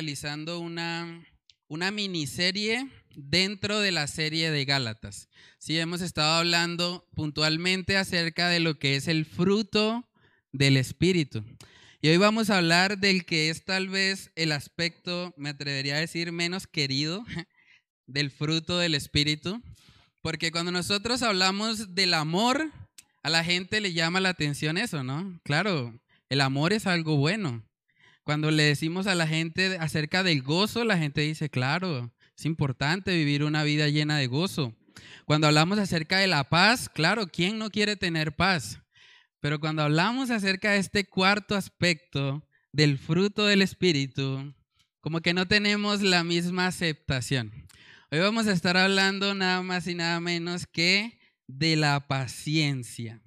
realizando una, una miniserie dentro de la serie de Gálatas. Sí, hemos estado hablando puntualmente acerca de lo que es el fruto del Espíritu. Y hoy vamos a hablar del que es tal vez el aspecto, me atrevería a decir, menos querido del fruto del Espíritu. Porque cuando nosotros hablamos del amor, a la gente le llama la atención eso, ¿no? Claro, el amor es algo bueno. Cuando le decimos a la gente acerca del gozo, la gente dice, claro, es importante vivir una vida llena de gozo. Cuando hablamos acerca de la paz, claro, ¿quién no quiere tener paz? Pero cuando hablamos acerca de este cuarto aspecto del fruto del Espíritu, como que no tenemos la misma aceptación. Hoy vamos a estar hablando nada más y nada menos que de la paciencia.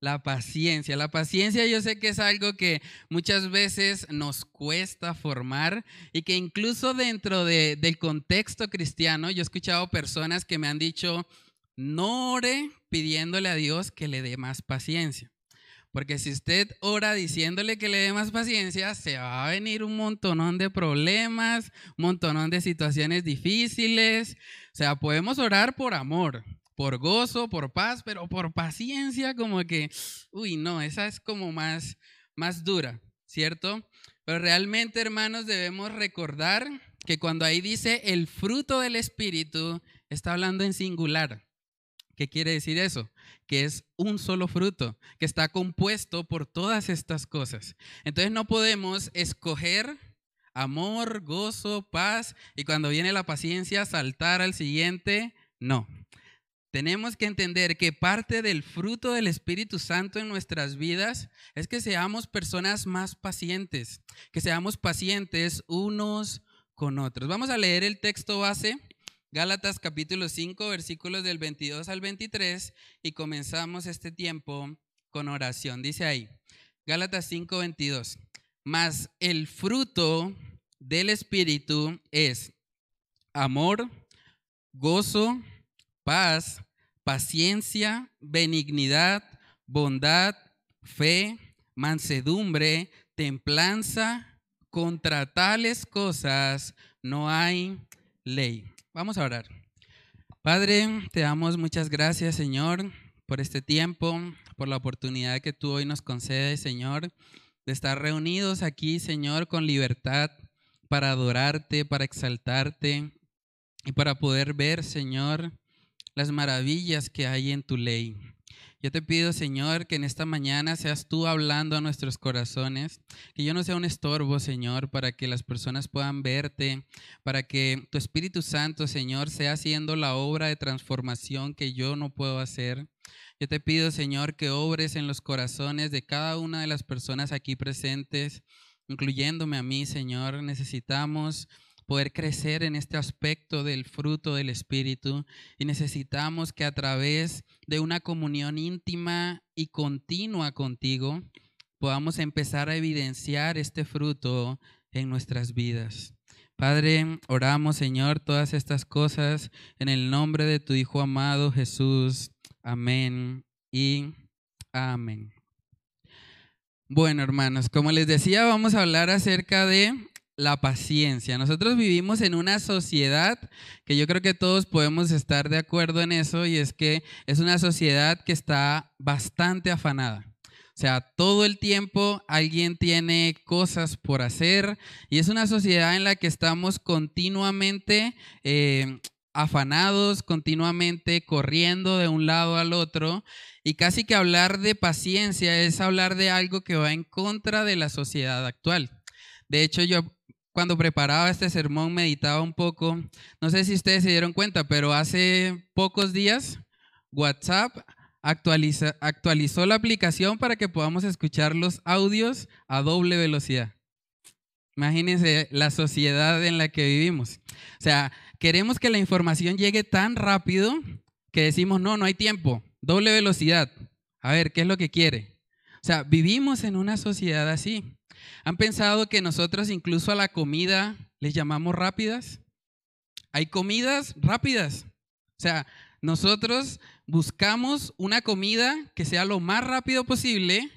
La paciencia. La paciencia yo sé que es algo que muchas veces nos cuesta formar y que incluso dentro del contexto cristiano, yo he escuchado personas que me han dicho, no ore pidiéndole a Dios que le dé más paciencia. Porque si usted ora diciéndole que le dé más paciencia, se va a venir un montonón de problemas, un montonón de situaciones difíciles. O sea, podemos orar por amor, por gozo, por paz, pero por paciencia como que, uy, no, esa es como más, más dura, ¿cierto? Pero realmente, hermanos, debemos recordar que cuando ahí dice el fruto del Espíritu, está hablando en singular. ¿Qué quiere decir eso? Que es un solo fruto, que está compuesto por todas estas cosas. Entonces no podemos escoger amor, gozo, paz y cuando viene la paciencia saltar al siguiente. No, tenemos que entender que parte del fruto del Espíritu Santo en nuestras vidas es que seamos personas más pacientes, que seamos pacientes unos con otros. Vamos a leer el texto base, Gálatas capítulo 5, versículos del 22 al 23, y comenzamos este tiempo con oración. Dice ahí, Gálatas 5, 22, mas el fruto del Espíritu es amor, gozo, paz, paciencia, benignidad, bondad, fe, mansedumbre, templanza. Contra tales cosas no hay ley. Vamos a orar. Padre, te damos muchas gracias, Señor, por este tiempo, por la oportunidad que tú hoy nos concedes, Señor, de estar reunidos aquí, Señor, con libertad para adorarte, para exaltarte y para poder ver, Señor, las maravillas que hay en tu ley. Yo te pido, Señor, que en esta mañana seas tú hablando a nuestros corazones, que yo no sea un estorbo, Señor, para que las personas puedan verte, para que tu Espíritu Santo, Señor, sea haciendo la obra de transformación que yo no puedo hacer. Yo te pido, Señor, que obres en los corazones de cada una de las personas aquí presentes, incluyéndome a mí, Señor. Necesitamos poder crecer en este aspecto del fruto del Espíritu y necesitamos que a través de una comunión íntima y continua contigo podamos empezar a evidenciar este fruto en nuestras vidas. Padre, oramos Señor todas estas cosas en el nombre de tu Hijo amado Jesús. Amén y amén. Bueno, hermanos, como les decía, vamos a hablar acerca de la paciencia. Nosotros vivimos en una sociedad que yo creo que todos podemos estar de acuerdo en eso y es que es una sociedad que está bastante afanada. O sea, todo el tiempo alguien tiene cosas por hacer y es una sociedad en la que estamos continuamente eh, afanados, continuamente corriendo de un lado al otro y casi que hablar de paciencia es hablar de algo que va en contra de la sociedad actual. De hecho, yo cuando preparaba este sermón meditaba un poco, no sé si ustedes se dieron cuenta, pero hace pocos días WhatsApp actualizó la aplicación para que podamos escuchar los audios a doble velocidad. Imagínense la sociedad en la que vivimos. O sea, queremos que la información llegue tan rápido que decimos, no, no hay tiempo, doble velocidad. A ver, ¿qué es lo que quiere? O sea, vivimos en una sociedad así. ¿Han pensado que nosotros incluso a la comida les llamamos rápidas. Hay comidas rápidas. O sea, nosotros buscamos una comida que sea lo más rápido posible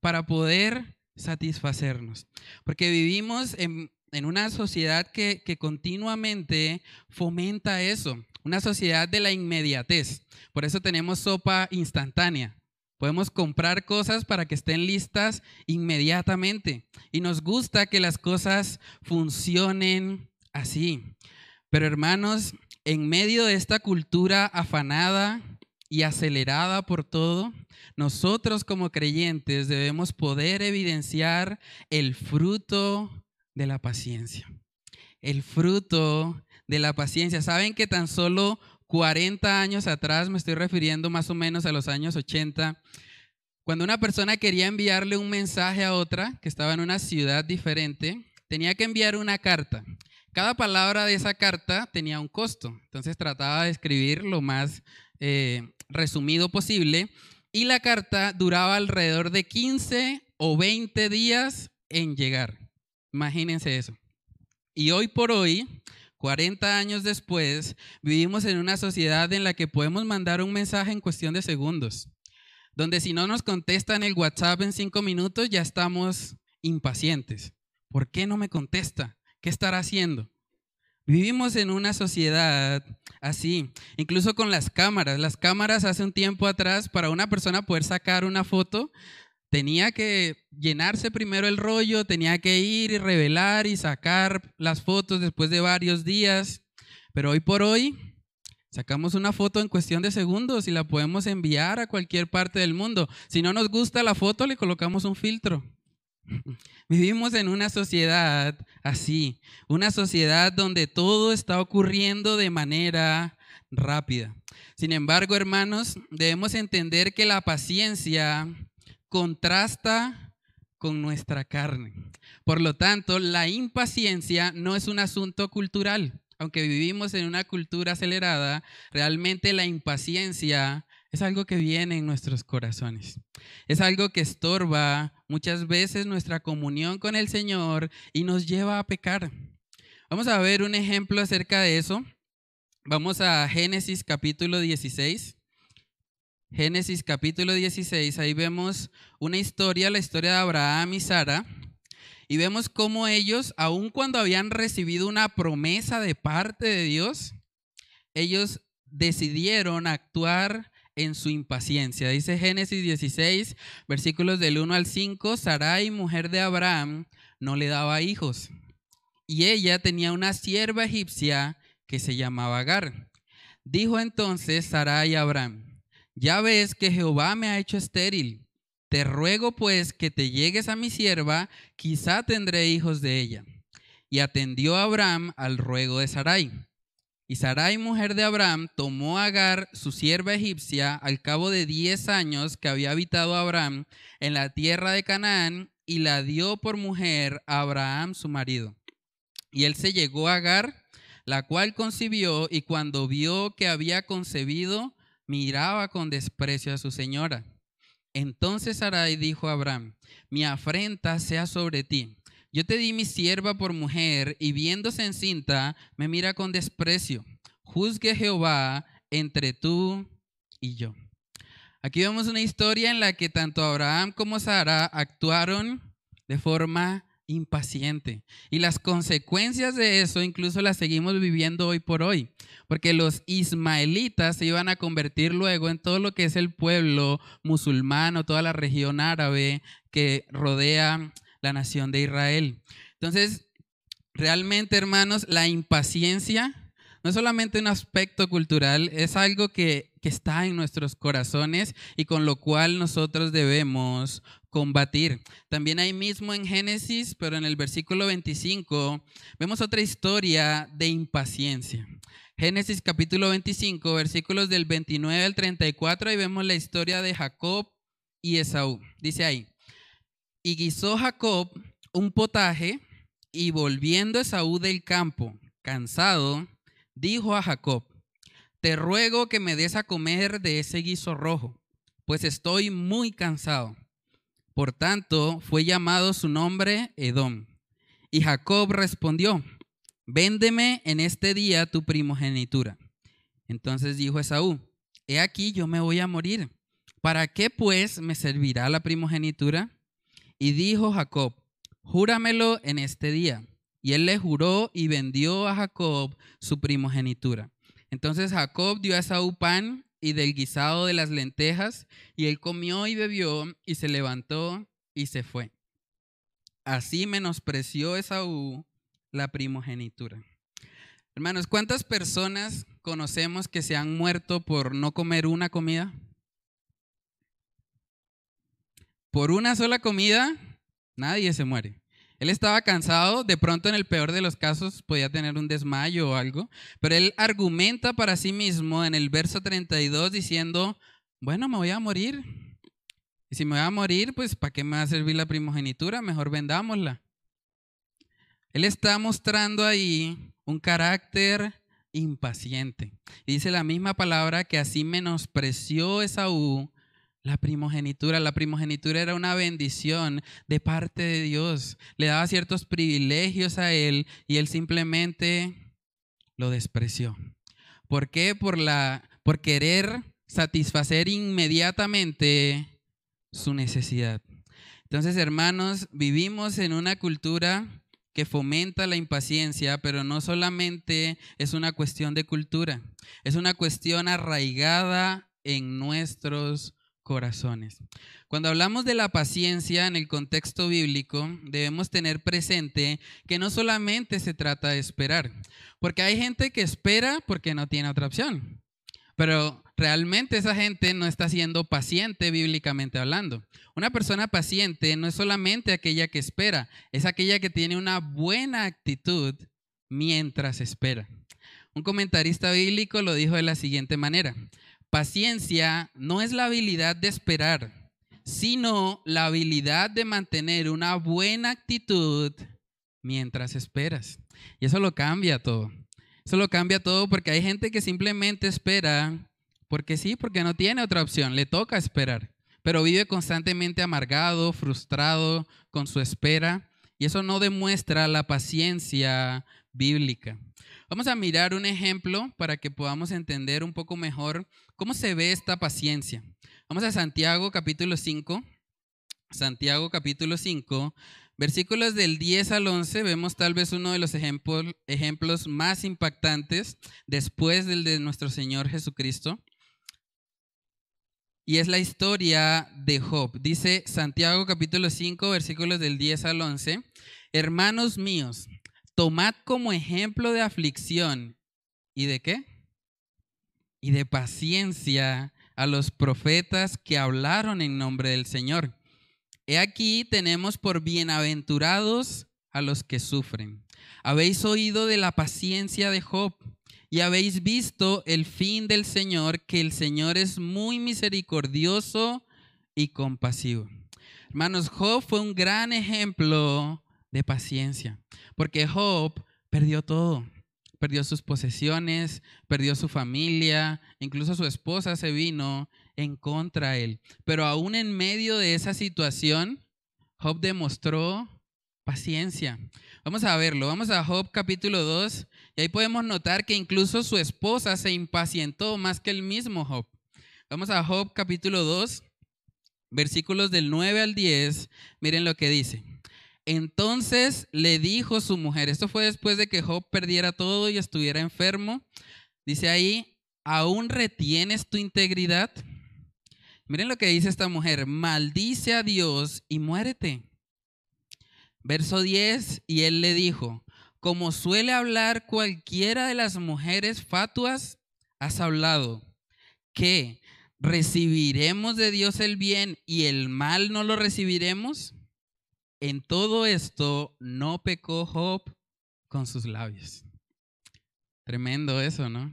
para poder satisfacernos. Porque vivimos en, una sociedad que, continuamente fomenta eso, una sociedad de la inmediatez. Por eso tenemos sopa instantánea. Podemos comprar cosas para que estén listas inmediatamente. Y nos gusta que las cosas funcionen así. Pero hermanos, en medio de esta cultura afanada y acelerada por todo, nosotros como creyentes debemos poder evidenciar el fruto de la paciencia. El fruto de la paciencia. Saben que tan solo 40 años atrás, me estoy refiriendo más o menos a los años 80, cuando una persona quería enviarle un mensaje a otra que estaba en una ciudad diferente, tenía que enviar una carta. Cada palabra de esa carta tenía un costo, entonces trataba de escribir lo más eh, resumido posible y la carta duraba alrededor de 15 o 20 días en llegar. Imagínense eso. Y hoy por hoy, 40 años después, vivimos en una sociedad en la que podemos mandar un mensaje en cuestión de segundos, donde si no nos contestan el WhatsApp en cinco minutos ya estamos impacientes. ¿Por qué no me contesta? ¿Qué estará haciendo? Vivimos en una sociedad así, incluso con las cámaras. Las cámaras hace un tiempo atrás, para una persona poder sacar una foto, tenía que llenarse primero el rollo, tenía que ir y revelar y sacar las fotos después de varios días. Pero hoy por hoy sacamos una foto en cuestión de segundos y la podemos enviar a cualquier parte del mundo. Si no nos gusta la foto, le colocamos un filtro. Vivimos en una sociedad así, una sociedad donde todo está ocurriendo de manera rápida. Sin embargo, hermanos, debemos entender que la paciencia contrasta con nuestra carne. Por lo tanto, la impaciencia no es un asunto cultural. Aunque vivimos en una cultura acelerada, realmente la impaciencia es algo que viene en nuestros corazones. Es algo que estorba muchas veces nuestra comunión con el Señor y nos lleva a pecar. Vamos a ver un ejemplo acerca de eso. Vamos a Génesis capítulo 16. Génesis capítulo 16, ahí vemos una historia, la historia de Abraham y Sara, y vemos cómo ellos, aun cuando habían recibido una promesa de parte de Dios, ellos decidieron actuar en su impaciencia. Dice Génesis 16, versículos del 1 al 5, Sarai, mujer de Abraham, no le daba hijos. Y ella tenía una sierva egipcia que se llamaba Agar. Dijo entonces Sarai a Abraham, ya ves que Jehová me ha hecho estéril. Te ruego pues que te llegues a mi sierva, quizá tendré hijos de ella. Y atendió Abraham al ruego de Sarai. Y Sarai, mujer de Abraham, tomó a Agar, su sierva egipcia, al cabo de diez años que había habitado Abraham en la tierra de Canaán, y la dio por mujer a Abraham, su marido. Y él se llegó a Agar, la cual concibió, y cuando vio que había concebido, miraba con desprecio a su señora. Entonces Sarai dijo a Abraham, mi afrenta sea sobre ti yo te di mi sierva por mujer y viéndose encinta, me mira con desprecio. Juzgue Jehová entre tú y yo. Aquí vemos una historia en la que tanto Abraham como Sara actuaron de forma impaciente. Y las consecuencias de eso incluso las seguimos viviendo hoy por hoy, porque los ismaelitas se iban a convertir luego en todo lo que es el pueblo musulmán toda la región árabe que rodea la nación de Israel. Entonces, realmente, hermanos, la impaciencia no es solamente un aspecto cultural, es algo que, está en nuestros corazones y con lo cual nosotros debemos combatir. También ahí mismo en Génesis, pero en el versículo 25, vemos otra historia de impaciencia. Génesis capítulo 25, versículos del 29 al 34, ahí vemos la historia de Jacob y Esaú. Dice ahí, y guisó Jacob un potaje y volviendo Esaú del campo, cansado, dijo a Jacob, te ruego que me des a comer de ese guiso rojo, pues estoy muy cansado. Por tanto, fue llamado su nombre Edom. Y Jacob respondió, véndeme en este día tu primogenitura. Entonces dijo Esaú, he aquí yo me voy a morir. ¿Para qué pues me servirá la primogenitura? Y dijo Jacob, júramelo en este día. Y él le juró y vendió a Jacob su primogenitura. Entonces Jacob dio a Esaú pan y del guisado de las lentejas, y él comió y bebió, y se levantó y se fue. Así menospreció Esaú la primogenitura. Hermanos, ¿cuántas personas conocemos que se han muerto por no comer una comida? Por una sola comida, nadie se muere. Él estaba cansado, de pronto en el peor de los casos podía tener un desmayo o algo, pero él argumenta para sí mismo en el verso 32 diciendo, bueno, me voy a morir. Y si me voy a morir, pues ¿para qué me va a servir la primogenitura? Mejor vendámosla. Él está mostrando ahí un carácter impaciente. Dice la misma palabra que así menospreció Esaú la primogenitura, la primogenitura era una bendición de parte de Dios. Le daba ciertos privilegios a él y él simplemente lo despreció. ¿Por qué? Por, la, por querer satisfacer inmediatamente su necesidad. Entonces, hermanos, vivimos en una cultura que fomenta la impaciencia, pero no solamente es una cuestión de cultura, es una cuestión arraigada en nuestros corazones. Cuando hablamos de la paciencia en el contexto bíblico, debemos tener presente que no solamente se trata de esperar, porque hay gente que espera porque no tiene otra opción, pero realmente esa gente no está siendo paciente bíblicamente hablando. Una persona paciente no es solamente aquella que espera, es aquella que tiene una buena actitud mientras espera. Un comentarista bíblico lo dijo de la siguiente manera, Paciencia no es la habilidad de esperar, sino la habilidad de mantener una buena actitud mientras esperas. Y eso lo cambia todo. Eso lo cambia todo porque hay gente que simplemente espera porque sí, porque no tiene otra opción, le toca esperar, pero vive constantemente amargado, frustrado con su espera y eso no demuestra la paciencia bíblica. Vamos a mirar un ejemplo para que podamos entender un poco mejor cómo se ve esta paciencia. Vamos a Santiago capítulo 5. Santiago capítulo 5, versículos del 10 al 11, vemos tal vez uno de los ejemplos, ejemplos más impactantes después del de nuestro Señor Jesucristo. Y es la historia de Job. Dice Santiago capítulo 5, versículos del 10 al 11. Hermanos míos, tomad como ejemplo de aflicción. ¿Y de qué? Y de paciencia a los profetas que hablaron en nombre del Señor. He aquí tenemos por bienaventurados a los que sufren. Habéis oído de la paciencia de Job y habéis visto el fin del Señor, que el Señor es muy misericordioso y compasivo. Hermanos, Job fue un gran ejemplo de paciencia, porque Job perdió todo. Perdió sus posesiones, perdió su familia, incluso su esposa se vino en contra de él. Pero aún en medio de esa situación, Job demostró paciencia. Vamos a verlo, vamos a Job capítulo 2 y ahí podemos notar que incluso su esposa se impacientó más que el mismo Job. Vamos a Job capítulo 2, versículos del 9 al 10, miren lo que dice. Entonces le dijo su mujer, esto fue después de que Job perdiera todo y estuviera enfermo. Dice ahí, ¿aún retienes tu integridad? Miren lo que dice esta mujer, maldice a Dios y muérete. Verso 10, y él le dijo, como suele hablar cualquiera de las mujeres fatuas, has hablado, que recibiremos de Dios el bien y el mal no lo recibiremos. En todo esto no pecó Job con sus labios. Tremendo eso, ¿no?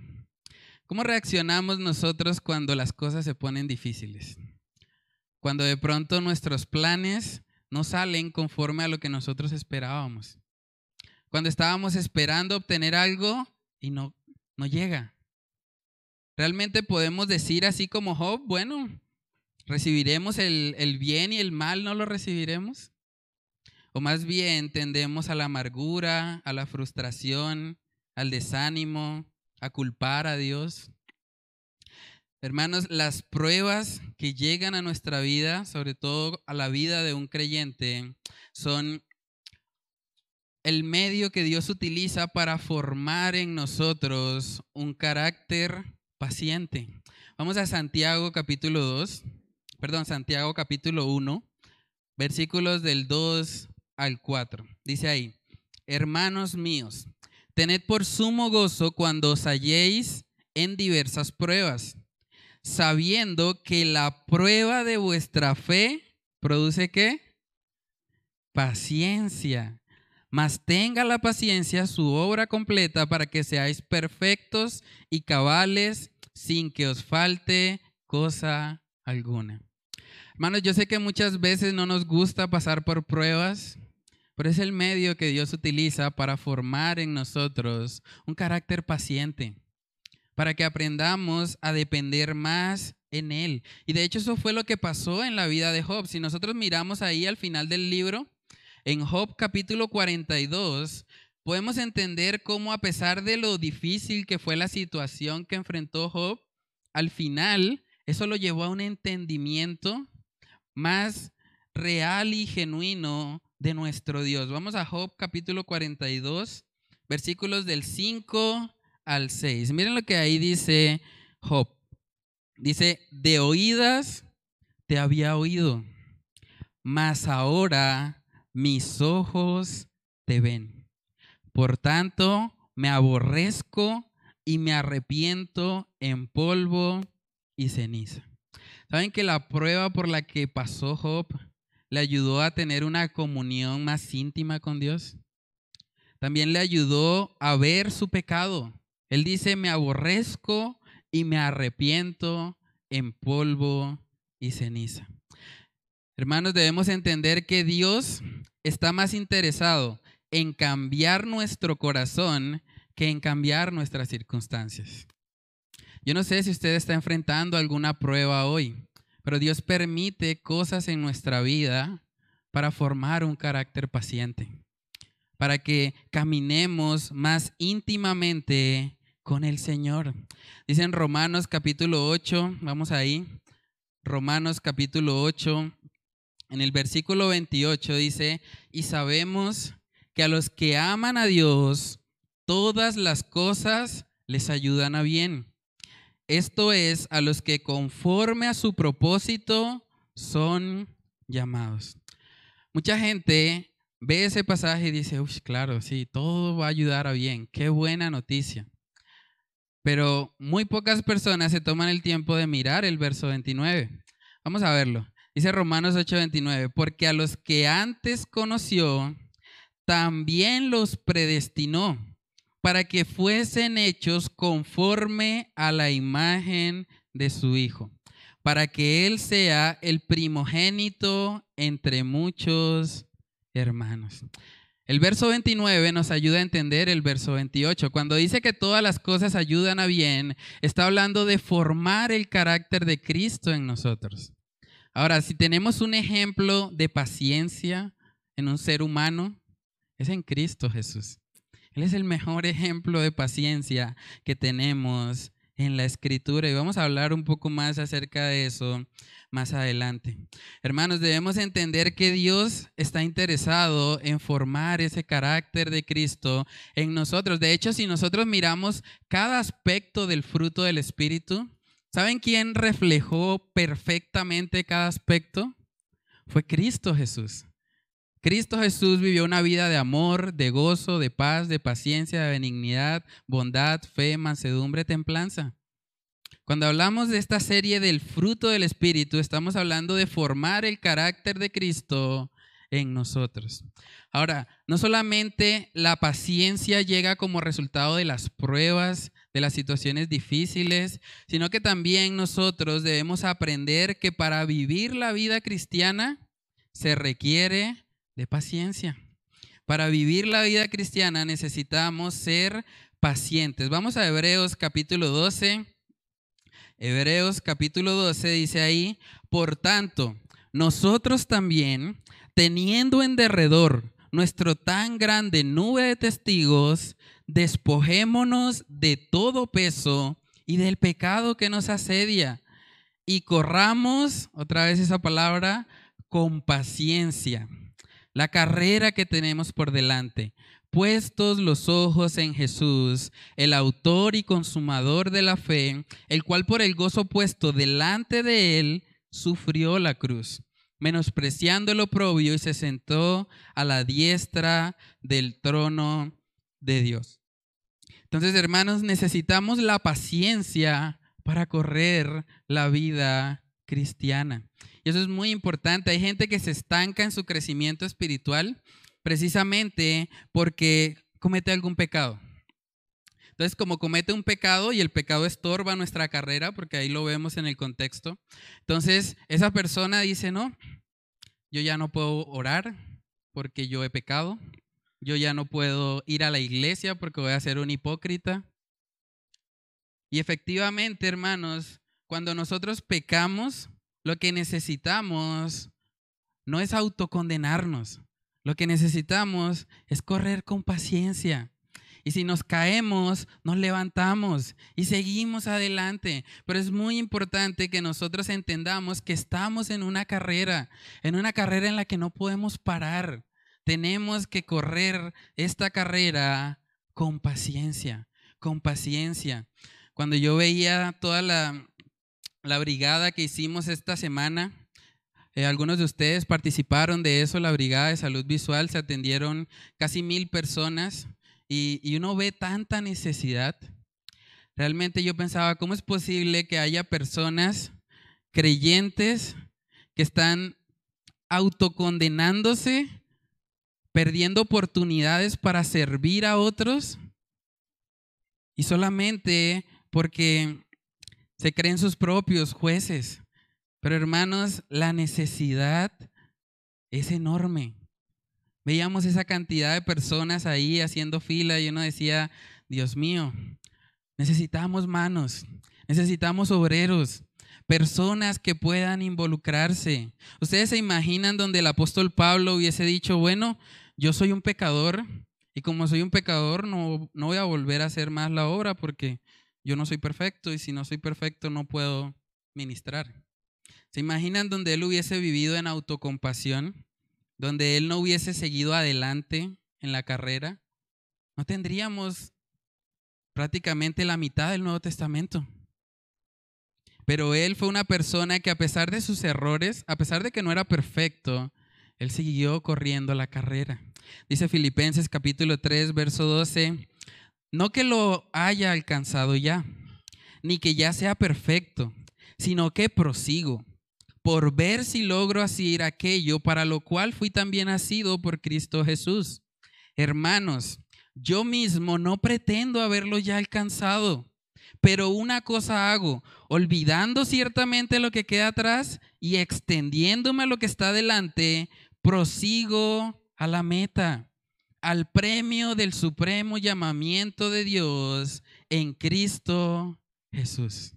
¿Cómo reaccionamos nosotros cuando las cosas se ponen difíciles? Cuando de pronto nuestros planes no salen conforme a lo que nosotros esperábamos. Cuando estábamos esperando obtener algo y no, no llega. Realmente podemos decir así como Job, bueno, recibiremos el, el bien y el mal, no lo recibiremos. O más bien tendemos a la amargura, a la frustración, al desánimo, a culpar a Dios. Hermanos, las pruebas que llegan a nuestra vida, sobre todo a la vida de un creyente, son el medio que Dios utiliza para formar en nosotros un carácter paciente. Vamos a Santiago capítulo 2, perdón, Santiago capítulo 1, versículos del 2 al 4. Dice ahí, hermanos míos, tened por sumo gozo cuando os halléis en diversas pruebas, sabiendo que la prueba de vuestra fe produce qué? Paciencia. Mas tenga la paciencia su obra completa para que seáis perfectos y cabales sin que os falte cosa alguna. Hermanos, yo sé que muchas veces no nos gusta pasar por pruebas, pero es el medio que Dios utiliza para formar en nosotros un carácter paciente, para que aprendamos a depender más en Él. Y de hecho eso fue lo que pasó en la vida de Job. Si nosotros miramos ahí al final del libro, en Job capítulo 42, podemos entender cómo a pesar de lo difícil que fue la situación que enfrentó Job, al final eso lo llevó a un entendimiento más real y genuino de nuestro Dios. Vamos a Job capítulo 42, versículos del 5 al 6. Miren lo que ahí dice Job. Dice, de oídas te había oído, mas ahora mis ojos te ven. Por tanto, me aborrezco y me arrepiento en polvo y ceniza. ¿Saben que la prueba por la que pasó Job le ayudó a tener una comunión más íntima con Dios? También le ayudó a ver su pecado. Él dice, me aborrezco y me arrepiento en polvo y ceniza. Hermanos, debemos entender que Dios está más interesado en cambiar nuestro corazón que en cambiar nuestras circunstancias. Yo no sé si usted está enfrentando alguna prueba hoy, pero Dios permite cosas en nuestra vida para formar un carácter paciente, para que caminemos más íntimamente con el Señor. Dice en Romanos capítulo 8, vamos ahí, Romanos capítulo 8, en el versículo 28 dice, y sabemos que a los que aman a Dios, todas las cosas les ayudan a bien esto es, a los que conforme a su propósito son llamados. Mucha gente ve ese pasaje y dice, uy, claro, sí, todo va a ayudar a bien, qué buena noticia. Pero muy pocas personas se toman el tiempo de mirar el verso 29. Vamos a verlo. Dice Romanos 8:29, porque a los que antes conoció, también los predestinó para que fuesen hechos conforme a la imagen de su Hijo, para que Él sea el primogénito entre muchos hermanos. El verso 29 nos ayuda a entender el verso 28. Cuando dice que todas las cosas ayudan a bien, está hablando de formar el carácter de Cristo en nosotros. Ahora, si tenemos un ejemplo de paciencia en un ser humano, es en Cristo Jesús. Es el mejor ejemplo de paciencia que tenemos en la escritura y vamos a hablar un poco más acerca de eso más adelante. Hermanos, debemos entender que Dios está interesado en formar ese carácter de Cristo en nosotros. De hecho, si nosotros miramos cada aspecto del fruto del Espíritu, ¿saben quién reflejó perfectamente cada aspecto? Fue Cristo Jesús. Cristo Jesús vivió una vida de amor, de gozo, de paz, de paciencia, de benignidad, bondad, fe, mansedumbre, templanza. Cuando hablamos de esta serie del fruto del Espíritu, estamos hablando de formar el carácter de Cristo en nosotros. Ahora, no solamente la paciencia llega como resultado de las pruebas, de las situaciones difíciles, sino que también nosotros debemos aprender que para vivir la vida cristiana se requiere de paciencia. Para vivir la vida cristiana necesitamos ser pacientes. Vamos a Hebreos capítulo 12. Hebreos capítulo 12 dice ahí, por tanto, nosotros también, teniendo en derredor nuestro tan grande nube de testigos, despojémonos de todo peso y del pecado que nos asedia y corramos, otra vez esa palabra, con paciencia, la carrera que tenemos por delante, puestos los ojos en Jesús, el autor y consumador de la fe, el cual por el gozo puesto delante de él sufrió la cruz, menospreciando el oprobio y se sentó a la diestra del trono de Dios. Entonces, hermanos, necesitamos la paciencia para correr la vida cristiana. Y eso es muy importante. Hay gente que se estanca en su crecimiento espiritual precisamente porque comete algún pecado. Entonces, como comete un pecado y el pecado estorba nuestra carrera, porque ahí lo vemos en el contexto, entonces esa persona dice, no, yo ya no puedo orar porque yo he pecado, yo ya no puedo ir a la iglesia porque voy a ser un hipócrita. Y efectivamente, hermanos, cuando nosotros pecamos, lo que necesitamos no es autocondenarnos. Lo que necesitamos es correr con paciencia. Y si nos caemos, nos levantamos y seguimos adelante. Pero es muy importante que nosotros entendamos que estamos en una carrera, en una carrera en la que no podemos parar. Tenemos que correr esta carrera con paciencia, con paciencia. Cuando yo veía toda la, brigada que hicimos esta semana, eh, algunos de ustedes participaron de eso, la brigada de salud visual, se atendieron casi mil personas y, y uno ve tanta necesidad. Realmente yo pensaba, ¿cómo es posible que haya personas creyentes que están autocondenándose, perdiendo oportunidades para servir a otros y solamente porque se creen sus propios jueces. Pero hermanos, la necesidad es enorme. Veíamos esa cantidad de personas ahí haciendo fila y uno decía, Dios mío, necesitamos manos, necesitamos obreros, personas que puedan involucrarse. Ustedes se imaginan donde el apóstol Pablo hubiese dicho, bueno, yo soy un pecador y como soy un pecador no, no voy a volver a hacer más la obra porque yo no soy perfecto y si no soy perfecto no puedo ministrar. ¿Se imaginan donde él hubiese vivido en autocompasión? Donde él no hubiese seguido adelante en la carrera. No tendríamos prácticamente la mitad del Nuevo Testamento. Pero él fue una persona que a pesar de sus errores, a pesar de que no era perfecto, él siguió corriendo la carrera. Dice Filipenses capítulo 3, verso 12, no que lo haya alcanzado ya, ni que ya sea perfecto, sino que prosigo por ver si logro asir aquello para lo cual fui también nacido por Cristo Jesús. Hermanos, yo mismo no pretendo haberlo ya alcanzado, pero una cosa hago, olvidando ciertamente lo que queda atrás y extendiéndome a lo que está delante, prosigo a la meta al premio del supremo llamamiento de Dios en Cristo Jesús.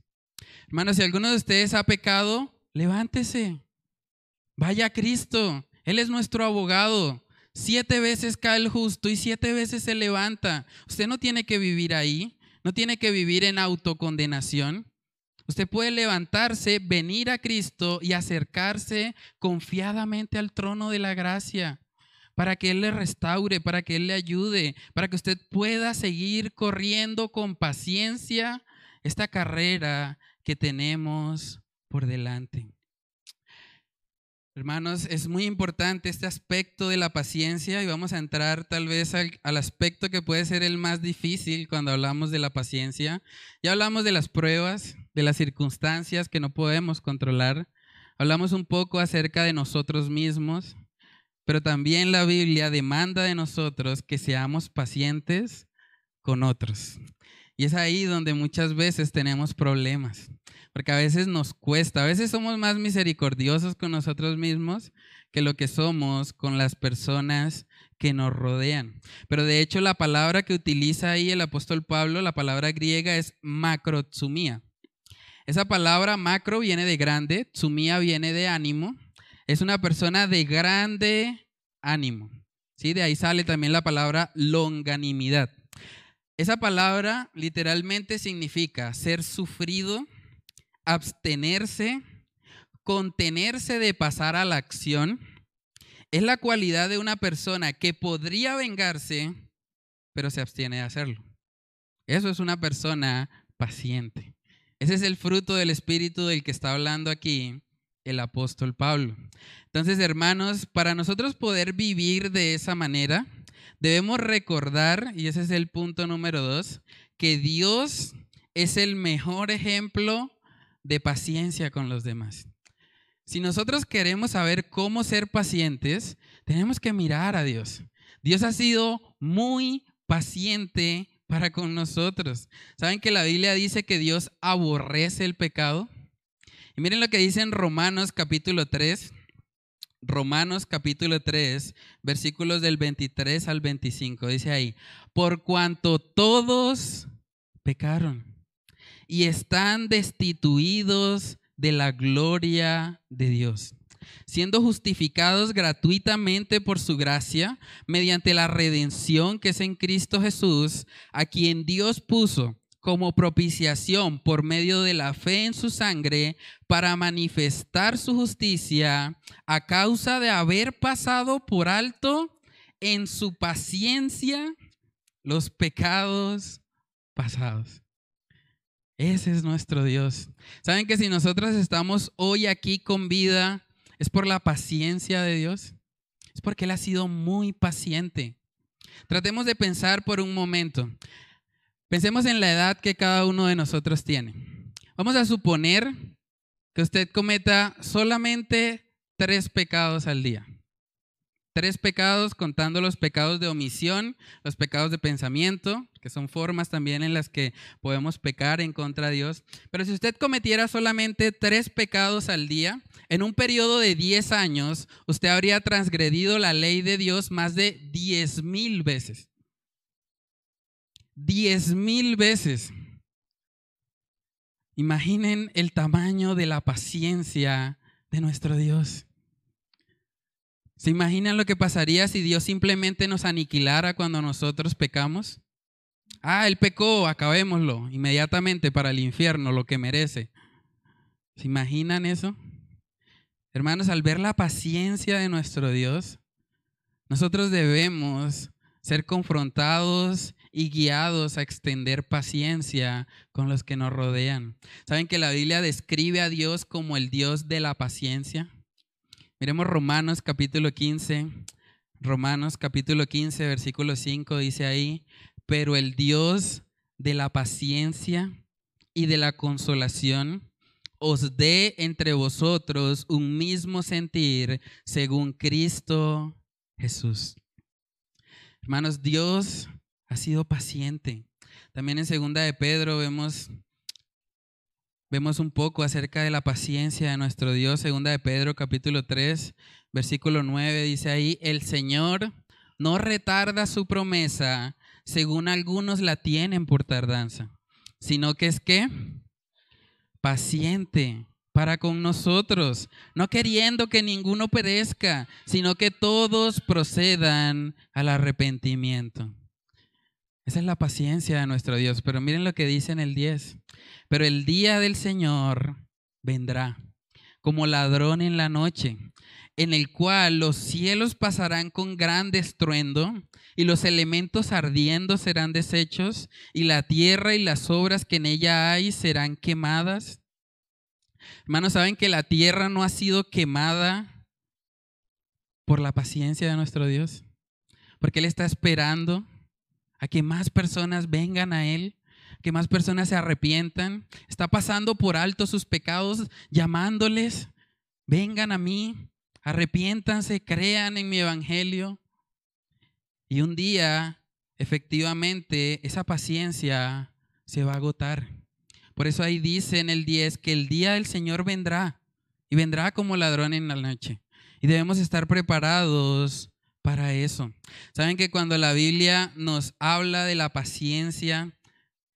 Hermanos, si alguno de ustedes ha pecado, levántese. Vaya a Cristo. Él es nuestro abogado. Siete veces cae el justo y siete veces se levanta. Usted no tiene que vivir ahí. No tiene que vivir en autocondenación. Usted puede levantarse, venir a Cristo y acercarse confiadamente al trono de la gracia para que Él le restaure, para que Él le ayude, para que usted pueda seguir corriendo con paciencia esta carrera que tenemos por delante. Hermanos, es muy importante este aspecto de la paciencia y vamos a entrar tal vez al, aspecto que puede ser el más difícil cuando hablamos de la paciencia. Ya hablamos de las pruebas, de las circunstancias que no podemos controlar. Hablamos un poco acerca de nosotros mismos, pero también la Biblia demanda de nosotros que seamos pacientes con otros. Y es ahí donde muchas veces tenemos problemas, porque a veces nos cuesta, a veces somos más misericordiosos con nosotros mismos que lo que somos con las personas que nos rodean. Pero de hecho la palabra que utiliza ahí el apóstol Pablo, la palabra griega es macrotsumía. Esa palabra macro viene de grande, tsumía viene de ánimo, es una persona de grande ánimo. ¿sí? De ahí sale también la palabra longanimidad. Esa palabra literalmente significa ser sufrido, abstenerse, contenerse de pasar a la acción. Es la cualidad de una persona que podría vengarse, pero se abstiene de hacerlo. Eso es una persona paciente. Ese es el fruto del Espíritu del que está hablando aquí el apóstol Pablo. Entonces, hermanos, para nosotros poder vivir de esa manera, debemos recordar, y ese es el punto número dos, que Dios es el mejor ejemplo de paciencia con los demás. Si nosotros queremos saber cómo ser pacientes, tenemos que mirar a Dios. Dios ha sido muy paciente para con nosotros. ¿Saben que la Biblia dice que Dios aborrece el pecado? Y miren lo que dice en Romanos capítulo 3. Romanos capítulo 3, versículos del 23 al 25. Dice ahí, por cuanto todos pecaron y están destituidos de la gloria de Dios, siendo justificados gratuitamente por su gracia, mediante la redención que es en Cristo Jesús, a quien Dios puso como propiciación por medio de la fe en su sangre para manifestar su justicia a causa de haber pasado por alto en su paciencia los pecados pasados. Ese es nuestro Dios. ¿Saben que si nosotros estamos hoy aquí con vida es por la paciencia de Dios? Es porque Él ha sido muy paciente. Tratemos de pensar por un momento. Pensemos en la edad que cada uno de nosotros tiene. Vamos a suponer que usted cometa solamente tres pecados al día. Tres pecados contando los pecados de omisión, los pecados de pensamiento, que son formas también en las que podemos pecar en contra de Dios. Pero si usted cometiera solamente tres pecados al día, en un periodo de 10 años, usted habría transgredido la ley de Dios más de 10 mil veces diez mil veces. Imaginen el tamaño de la paciencia de nuestro Dios. ¿Se imaginan lo que pasaría si Dios simplemente nos aniquilara cuando nosotros pecamos? Ah, él pecó, acabémoslo inmediatamente para el infierno, lo que merece. ¿Se imaginan eso? Hermanos, al ver la paciencia de nuestro Dios, nosotros debemos ser confrontados y guiados a extender paciencia con los que nos rodean. ¿Saben que la Biblia describe a Dios como el Dios de la paciencia? Miremos Romanos capítulo 15. Romanos capítulo 15, versículo 5 dice ahí, pero el Dios de la paciencia y de la consolación os dé entre vosotros un mismo sentir según Cristo Jesús. Hermanos, Dios ha sido paciente. También en segunda de Pedro vemos vemos un poco acerca de la paciencia de nuestro Dios. Segunda de Pedro capítulo 3, versículo 9 dice ahí, "El Señor no retarda su promesa, según algunos la tienen por tardanza, sino que es que paciente para con nosotros, no queriendo que ninguno perezca, sino que todos procedan al arrepentimiento. Esa es la paciencia de nuestro Dios. Pero miren lo que dice en el 10. Pero el día del Señor vendrá como ladrón en la noche, en el cual los cielos pasarán con gran estruendo y los elementos ardiendo serán deshechos y la tierra y las obras que en ella hay serán quemadas. Hermanos, ¿saben que la tierra no ha sido quemada por la paciencia de nuestro Dios? Porque Él está esperando a que más personas vengan a Él, que más personas se arrepientan. Está pasando por alto sus pecados, llamándoles, vengan a mí, arrepiéntanse, crean en mi evangelio. Y un día, efectivamente, esa paciencia se va a agotar. Por eso ahí dice en el 10 que el día del Señor vendrá y vendrá como ladrón en la noche. Y debemos estar preparados para eso. Saben que cuando la Biblia nos habla de la paciencia,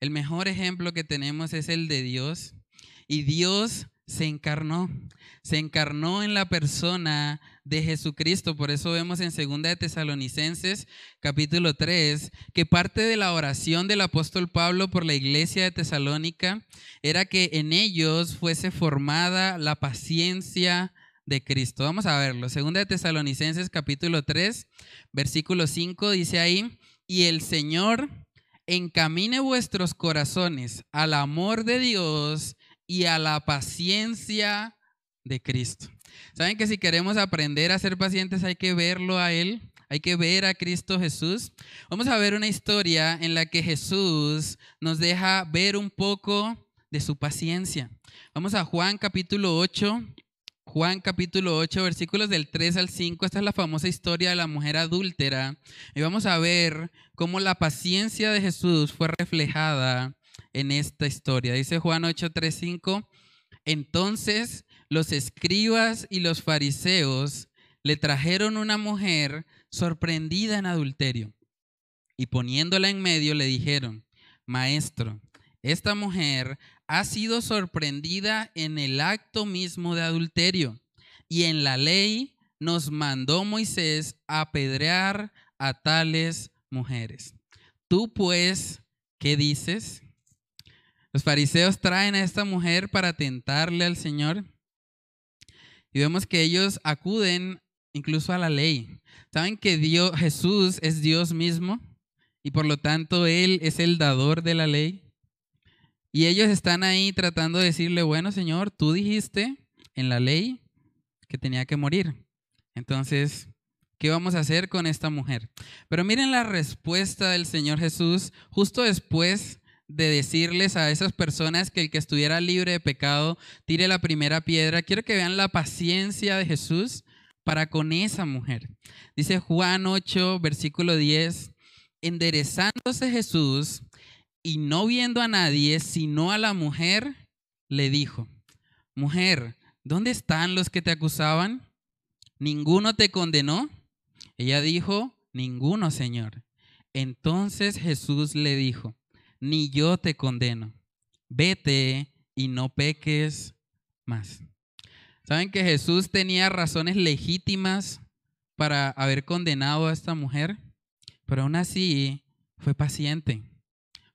el mejor ejemplo que tenemos es el de Dios. Y Dios se encarnó. Se encarnó en la persona de Jesucristo. Por eso vemos en 2 de Tesalonicenses capítulo 3 que parte de la oración del apóstol Pablo por la iglesia de Tesalónica era que en ellos fuese formada la paciencia de Cristo. Vamos a verlo. 2 de Tesalonicenses capítulo 3, versículo 5 dice ahí, y el Señor encamine vuestros corazones al amor de Dios y a la paciencia de Cristo. Saben que si queremos aprender a ser pacientes hay que verlo a Él, hay que ver a Cristo Jesús. Vamos a ver una historia en la que Jesús nos deja ver un poco de su paciencia. Vamos a Juan capítulo 8. Juan capítulo 8, versículos del 3 al 5. Esta es la famosa historia de la mujer adúltera. Y vamos a ver cómo la paciencia de Jesús fue reflejada en esta historia. Dice Juan 8, 3, 5. Entonces los escribas y los fariseos le trajeron una mujer sorprendida en adulterio y poniéndola en medio le dijeron, Maestro, esta mujer ha sido sorprendida en el acto mismo de adulterio y en la ley nos mandó Moisés a apedrear a tales mujeres. Tú pues, ¿qué dices? Los fariseos traen a esta mujer para tentarle al Señor y vemos que ellos acuden incluso a la ley. ¿Saben que Dios, Jesús es Dios mismo y por lo tanto Él es el dador de la ley? Y ellos están ahí tratando de decirle, bueno Señor, tú dijiste en la ley que tenía que morir. Entonces, ¿qué vamos a hacer con esta mujer? Pero miren la respuesta del Señor Jesús justo después de decirles a esas personas que el que estuviera libre de pecado tire la primera piedra. Quiero que vean la paciencia de Jesús para con esa mujer. Dice Juan 8, versículo 10, enderezándose Jesús y no viendo a nadie, sino a la mujer, le dijo, mujer, ¿dónde están los que te acusaban? ¿Ninguno te condenó? Ella dijo, ninguno, Señor. Entonces Jesús le dijo, ni yo te condeno. Vete y no peques más. ¿Saben que Jesús tenía razones legítimas para haber condenado a esta mujer? Pero aún así fue paciente.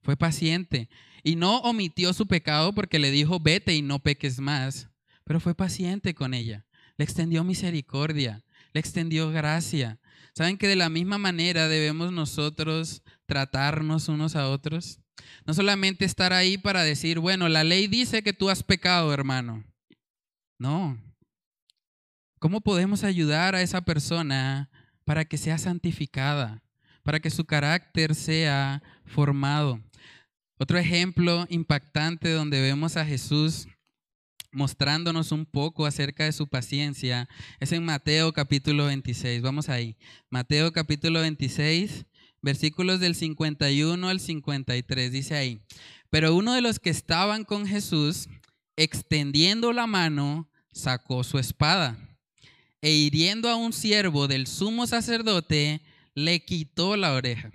Fue paciente. Y no omitió su pecado porque le dijo, vete y no peques más. Pero fue paciente con ella. Le extendió misericordia. Le extendió gracia. ¿Saben que de la misma manera debemos nosotros tratarnos unos a otros? No solamente estar ahí para decir, bueno, la ley dice que tú has pecado, hermano. No. ¿Cómo podemos ayudar a esa persona para que sea santificada, para que su carácter sea formado? Otro ejemplo impactante donde vemos a Jesús mostrándonos un poco acerca de su paciencia es en Mateo capítulo 26. Vamos ahí. Mateo capítulo 26, versículos del 51 al 53, dice ahí, pero uno de los que estaban con Jesús, extendiendo la mano, sacó su espada e hiriendo a un siervo del sumo sacerdote, le quitó la oreja.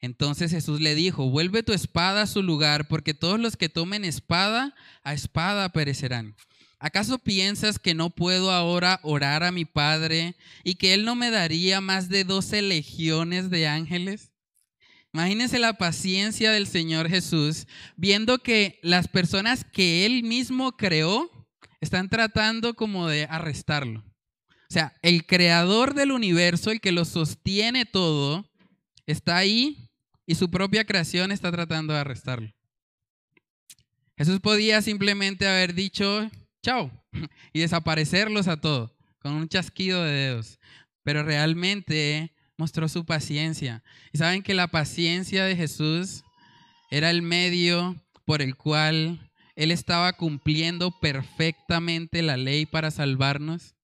Entonces Jesús le dijo, vuelve tu espada a su lugar, porque todos los que tomen espada, a espada perecerán. ¿Acaso piensas que no puedo ahora orar a mi Padre y que Él no me daría más de doce legiones de ángeles? Imagínense la paciencia del Señor Jesús viendo que las personas que Él mismo creó están tratando como de arrestarlo. O sea, el creador del universo, el que lo sostiene todo, está ahí y su propia creación está tratando de arrestarlo. Jesús podía simplemente haber dicho, chao, y desaparecerlos a todos con un chasquido de dedos. Pero realmente mostró su paciencia. Y saben que la paciencia de Jesús era el medio por el cual Él estaba cumpliendo perfectamente la ley para salvarnos.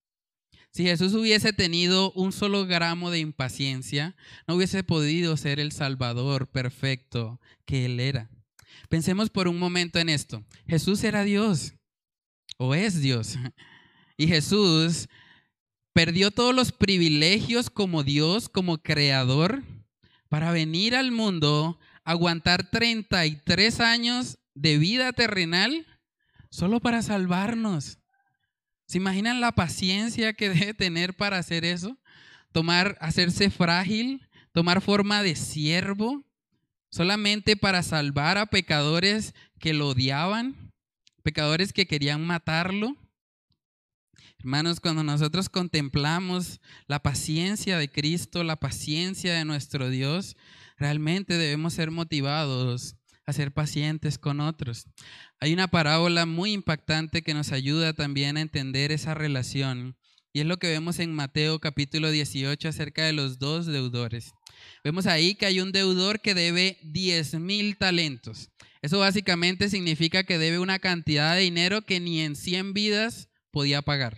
Si Jesús hubiese tenido un solo gramo de impaciencia, no hubiese podido ser el Salvador perfecto que Él era. Pensemos por un momento en esto. Jesús era Dios o es Dios. Y Jesús perdió todos los privilegios como Dios, como creador, para venir al mundo, aguantar 33 años de vida terrenal, solo para salvarnos. ¿Se imaginan la paciencia que debe tener para hacer eso? Tomar, hacerse frágil, tomar forma de siervo, solamente para salvar a pecadores que lo odiaban, pecadores que querían matarlo. Hermanos, cuando nosotros contemplamos la paciencia de Cristo, la paciencia de nuestro Dios, realmente debemos ser motivados a ser pacientes con otros. Hay una parábola muy impactante que nos ayuda también a entender esa relación. Y es lo que vemos en Mateo capítulo 18 acerca de los dos deudores. Vemos ahí que hay un deudor que debe 10 mil talentos. Eso básicamente significa que debe una cantidad de dinero que ni en 100 vidas podía pagar.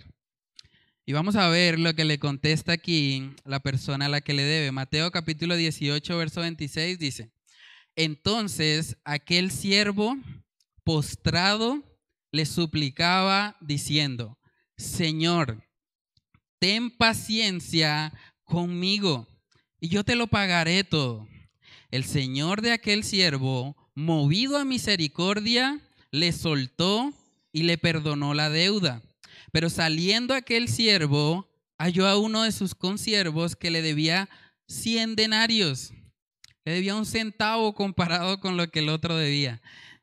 Y vamos a ver lo que le contesta aquí la persona a la que le debe. Mateo capítulo 18, verso 26 dice, entonces aquel siervo postrado le suplicaba diciendo, Señor, ten paciencia conmigo y yo te lo pagaré todo. El Señor de aquel siervo, movido a misericordia, le soltó y le perdonó la deuda. Pero saliendo aquel siervo, halló a uno de sus consiervos que le debía cien denarios. Le debía un centavo comparado con lo que el otro debía.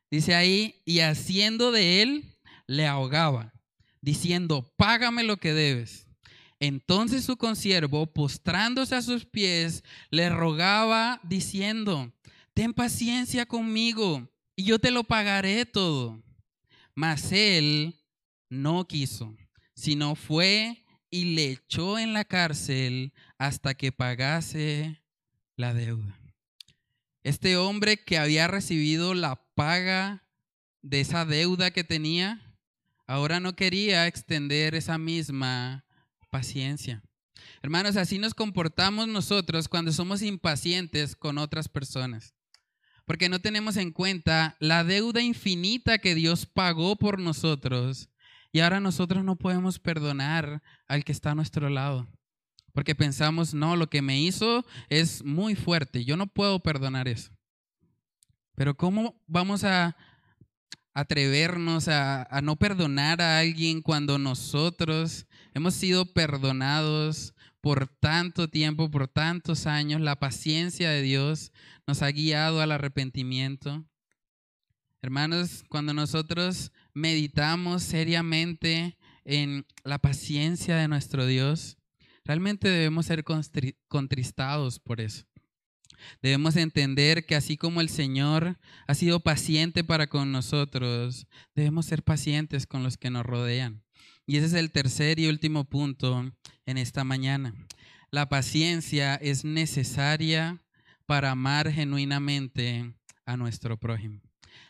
Dice ahí, y haciendo de él, le ahogaba, diciendo, págame lo que debes. Entonces su consiervo, postrándose a sus pies, le rogaba, diciendo, ten paciencia conmigo, y yo te lo pagaré todo. Mas él no quiso, sino fue y le echó en la cárcel hasta que pagase la deuda. Este hombre que había recibido la paga de esa deuda que tenía, ahora no quería extender esa misma paciencia. Hermanos, así nos comportamos nosotros cuando somos impacientes con otras personas, porque no tenemos en cuenta la deuda infinita que Dios pagó por nosotros y ahora nosotros no podemos perdonar al que está a nuestro lado. Porque pensamos, no, lo que me hizo es muy fuerte, yo no puedo perdonar eso. Pero ¿cómo vamos a atrevernos a, a, no perdonar a alguien cuando nosotros hemos sido perdonados por tanto tiempo, por tantos años? La paciencia de Dios nos ha guiado al arrepentimiento. Hermanos, cuando nosotros meditamos seriamente en la paciencia de nuestro Dios, realmente debemos ser contristados por eso. Debemos entender que así como el Señor ha sido paciente para con nosotros, debemos ser pacientes con los que nos rodean. Y ese es el tercer y último punto en esta mañana. La paciencia es necesaria para amar genuinamente a nuestro prójimo.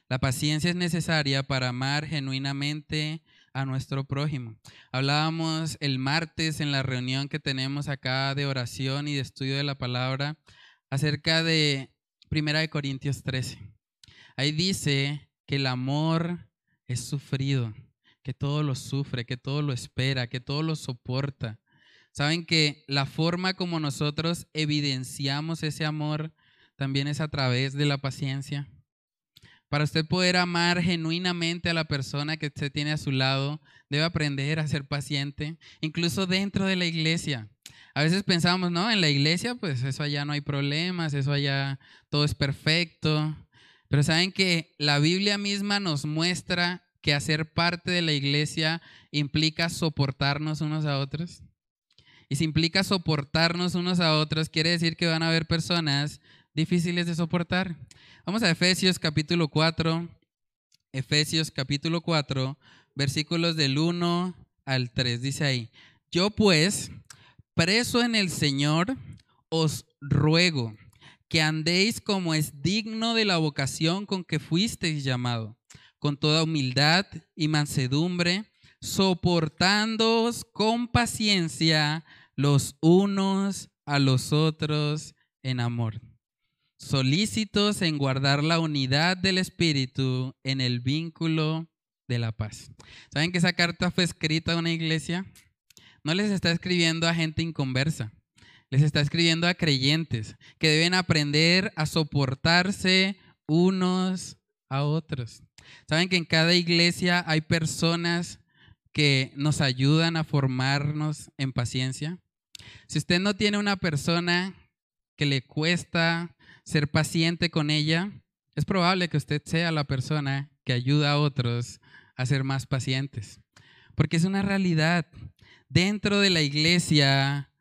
La paciencia es necesaria para amar genuinamente a nuestro prójimo. Hablábamos el martes en la reunión que tenemos acá de oración y de estudio de la palabra acerca de Primera de Corintios 13. Ahí dice que el amor es sufrido, que todo lo sufre, que todo lo espera, que todo lo soporta. Saben que la forma como nosotros evidenciamos ese amor también es a través de la paciencia. Para usted poder amar genuinamente a la persona que usted tiene a su lado, debe aprender a ser paciente, incluso dentro de la iglesia. A veces pensamos, no, en la iglesia, pues eso allá no hay problemas, eso allá todo es perfecto. Pero saben que la Biblia misma nos muestra que hacer parte de la iglesia implica soportarnos unos a otros. Y si implica soportarnos unos a otros, quiere decir que van a haber personas difíciles de soportar. Vamos a Efesios capítulo 4. Efesios capítulo 4, versículos del 1 al 3. Dice ahí, yo pues, preso en el Señor, os ruego que andéis como es digno de la vocación con que fuisteis llamado, con toda humildad y mansedumbre, soportándoos con paciencia los unos a los otros en amor solícitos en guardar la unidad del Espíritu en el vínculo de la paz. ¿Saben que esa carta fue escrita a una iglesia? No les está escribiendo a gente inconversa, les está escribiendo a creyentes que deben aprender a soportarse unos a otros. Saben que en cada iglesia hay personas que nos ayudan a formarnos en paciencia. Si usted no tiene una persona que le cuesta ser paciente con ella, es probable que usted sea la persona que ayuda a otros a ser más pacientes. Porque es una realidad. Dentro de la iglesia,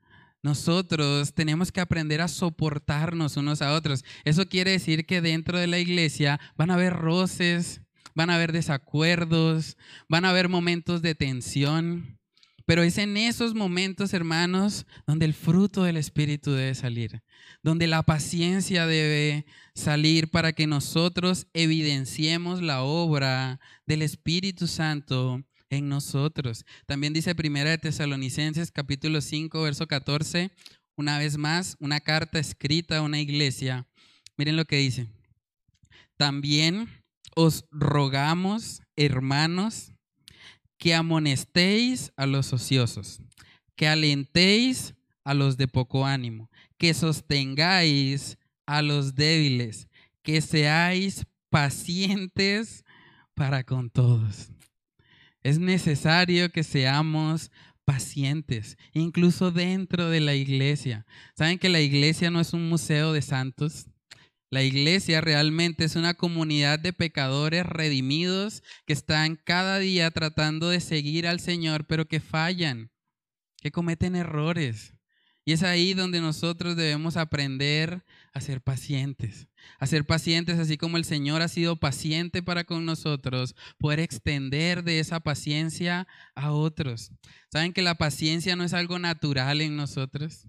nosotros tenemos que aprender a soportarnos unos a otros. Eso quiere decir que dentro de la iglesia van a haber roces, van a haber desacuerdos, van a haber momentos de tensión. Pero es en esos momentos, hermanos, donde el fruto del Espíritu debe salir, donde la paciencia debe salir para que nosotros evidenciemos la obra del Espíritu Santo en nosotros. También dice Primera de Tesalonicenses capítulo 5, verso 14, una vez más, una carta escrita a una iglesia. Miren lo que dice. También os rogamos, hermanos, que amonestéis a los ociosos, que alentéis a los de poco ánimo, que sostengáis a los débiles, que seáis pacientes para con todos. Es necesario que seamos pacientes, incluso dentro de la iglesia. ¿Saben que la iglesia no es un museo de santos? La iglesia realmente es una comunidad de pecadores redimidos que están cada día tratando de seguir al Señor, pero que fallan, que cometen errores. Y es ahí donde nosotros debemos aprender a ser pacientes, a ser pacientes así como el Señor ha sido paciente para con nosotros, poder extender de esa paciencia a otros. ¿Saben que la paciencia no es algo natural en nosotros?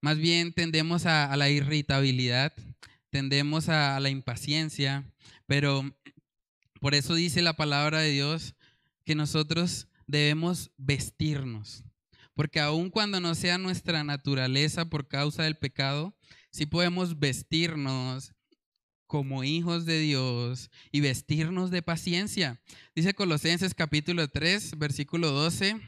Más bien tendemos a, a la irritabilidad, tendemos a, la impaciencia, pero por eso dice la palabra de Dios que nosotros debemos vestirnos. Porque aun cuando no sea nuestra naturaleza por causa del pecado, sí podemos vestirnos como hijos de Dios y vestirnos de paciencia. Dice Colosenses capítulo 3, versículo 12,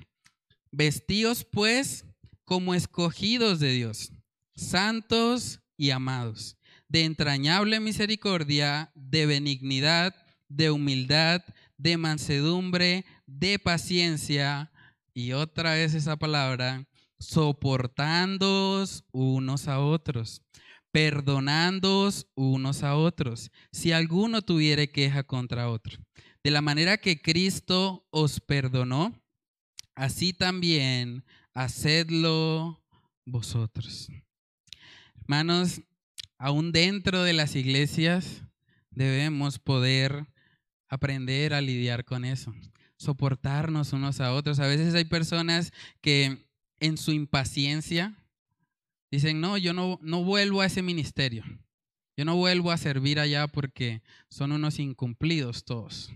vestíos pues como escogidos de Dios, santos y amados de entrañable misericordia, de benignidad, de humildad, de mansedumbre, de paciencia, y otra vez esa palabra, soportándoos unos a otros, perdonándoos unos a otros, si alguno tuviere queja contra otro. De la manera que Cristo os perdonó, así también hacedlo vosotros. Hermanos, aún dentro de las iglesias debemos poder aprender a lidiar con eso, soportarnos unos a otros. A veces hay personas que en su impaciencia dicen, no, yo no, no vuelvo a ese ministerio, yo no vuelvo a servir allá porque son unos incumplidos todos.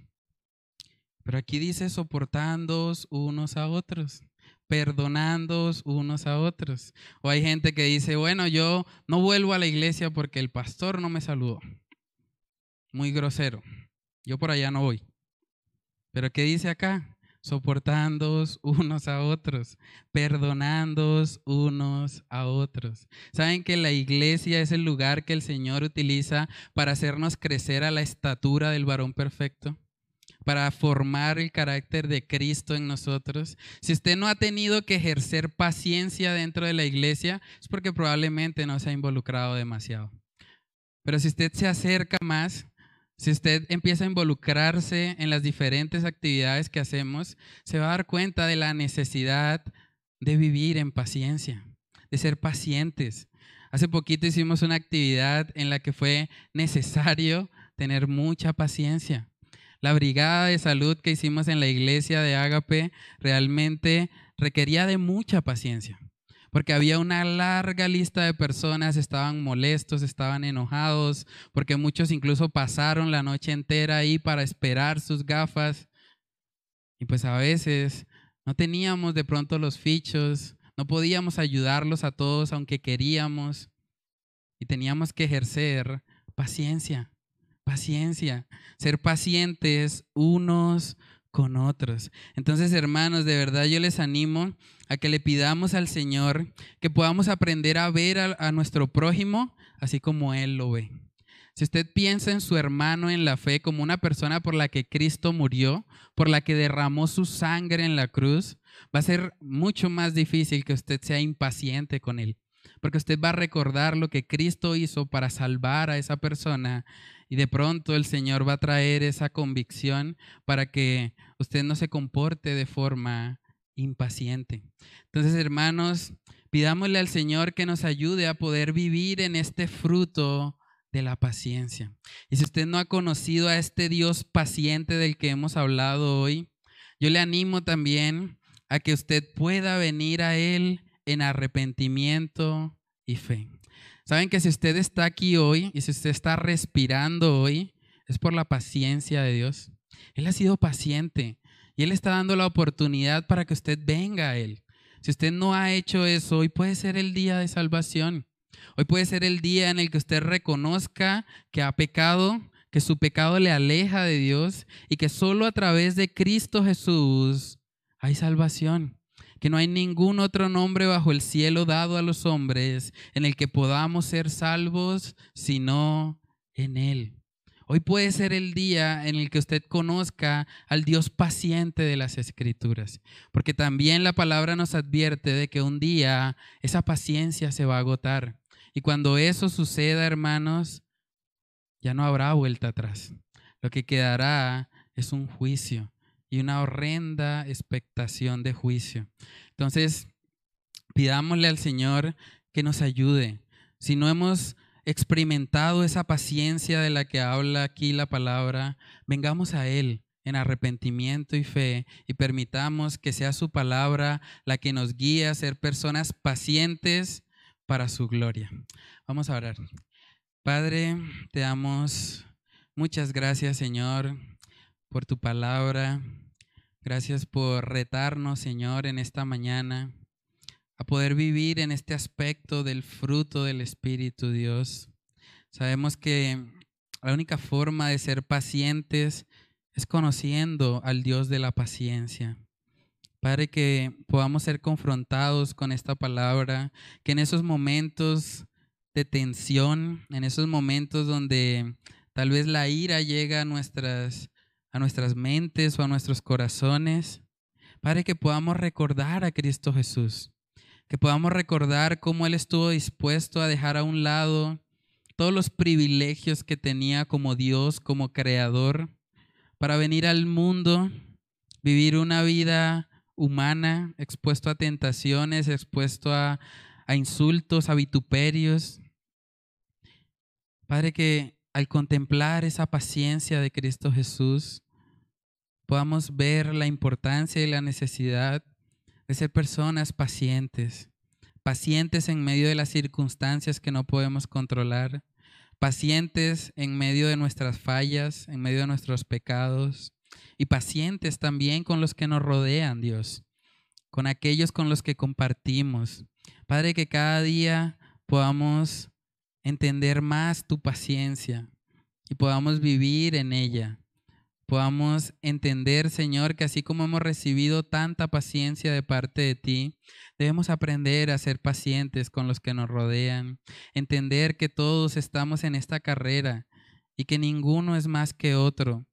Pero aquí dice soportándoos unos a otros perdonando unos a otros. O hay gente que dice, bueno, yo no vuelvo a la iglesia porque el pastor no me saludó. Muy grosero. Yo por allá no voy. Pero ¿qué dice acá? soportándoos unos a otros, perdonándoos unos a otros. ¿Saben que la iglesia es el lugar que el Señor utiliza para hacernos crecer a la estatura del varón perfecto? Para formar el carácter de Cristo en nosotros. Si usted no ha tenido que ejercer paciencia dentro de la iglesia, es porque probablemente no se ha involucrado demasiado. Pero si usted se acerca más, si usted empieza a involucrarse en las diferentes actividades que hacemos, se va a dar cuenta de la necesidad de vivir en paciencia, de ser pacientes. Hace poquito hicimos una actividad en la que fue necesario tener mucha paciencia. La brigada de salud que hicimos en la iglesia de Ágape realmente requería de mucha paciencia, porque había una larga lista de personas, estaban molestos, estaban enojados, porque muchos incluso pasaron la noche entera ahí para esperar sus gafas. Y pues a veces no teníamos de pronto los fichos, no podíamos ayudarlos a todos aunque queríamos, y teníamos que ejercer paciencia. Paciencia, ser pacientes unos con otros. Entonces, hermanos, de verdad yo les animo a que le pidamos al Señor que podamos aprender a ver a, nuestro prójimo así como Él lo ve. si usted piensa en su hermano en la fe como una persona por la que Cristo murió, por la que derramó su sangre en la cruz, va a ser mucho más difícil que usted sea impaciente con él, porque usted va a recordar lo que Cristo hizo para salvar a esa persona y de pronto el Señor va a traer esa convicción para que usted no se comporte de forma impaciente. Entonces, hermanos, pidámosle al Señor que nos ayude a poder vivir en este fruto de la paciencia. Y si usted no ha conocido a este Dios paciente del que hemos hablado hoy, yo le animo también a que usted pueda venir a Él en arrepentimiento y fe. Saben que si usted está aquí hoy y si usted está respirando hoy, es por la paciencia de Dios. Él ha sido paciente y Él está dando la oportunidad para que usted venga a Él. Si usted no ha hecho eso, hoy puede ser el día de salvación. Hoy puede ser el día en el que usted reconozca que ha pecado, que su pecado le aleja de Dios y que solo a través de Cristo Jesús hay salvación. Que no hay ningún otro nombre bajo el cielo dado a los hombres en el que podamos ser salvos sino en Él. Hoy puede ser el día en el que usted conozca al Dios paciente de las Escrituras, porque también la palabra nos advierte de que un día esa paciencia se va a agotar. Y cuando eso suceda, hermanos, ya no habrá vuelta atrás. Lo que quedará es un juicio y una horrenda expectación de juicio. Entonces, pidámosle al Señor que nos ayude. Si no hemos experimentado esa paciencia de la que habla aquí la palabra, vengamos a Él en arrepentimiento y fe y permitamos que sea su palabra la que nos guíe a ser personas pacientes para su gloria. Vamos a orar. Padre, te damos muchas gracias, Señor, por tu palabra. Gracias por retarnos, Señor, en esta mañana a poder vivir en este aspecto del fruto del Espíritu, Dios. Sabemos que la única forma de ser pacientes es conociendo al Dios de la paciencia. Padre, que podamos ser confrontados con esta palabra, que en esos momentos de tensión, en esos momentos donde tal vez la ira llega a nuestras, a nuestras mentes o a nuestros corazones, Padre, que podamos recordar a Cristo Jesús, que podamos recordar cómo Él estuvo dispuesto a dejar a un lado todos los privilegios que tenía como Dios, como creador, para venir al mundo, vivir una vida humana, expuesto a tentaciones, expuesto a, a insultos, a vituperios. Padre, que al contemplar esa paciencia de Cristo Jesús, podamos ver la importancia y la necesidad de ser personas pacientes, pacientes en medio de las circunstancias que no podemos controlar, pacientes en medio de nuestras fallas, en medio de nuestros pecados, y pacientes también con los que nos rodean, Dios, con aquellos con los que compartimos. Padre, que cada día podamos entender más tu paciencia y podamos vivir en ella podamos entender, Señor, que así como hemos recibido tanta paciencia de parte de ti, debemos aprender a ser pacientes con los que nos rodean, entender que todos estamos en esta carrera y que ninguno es más que otro,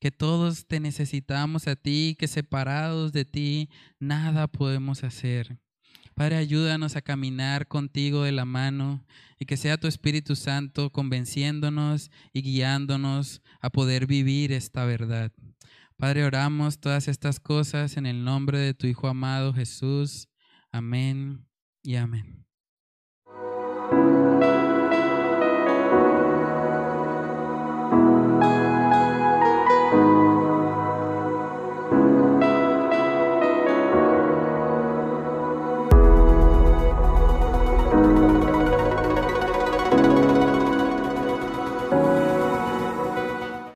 que todos te necesitamos a ti, que separados de ti nada podemos hacer. Padre, ayúdanos a caminar contigo de la mano y que sea tu Espíritu Santo convenciéndonos y guiándonos a poder vivir esta verdad. Padre, oramos todas estas cosas en el nombre de tu Hijo amado Jesús. Amén y amén.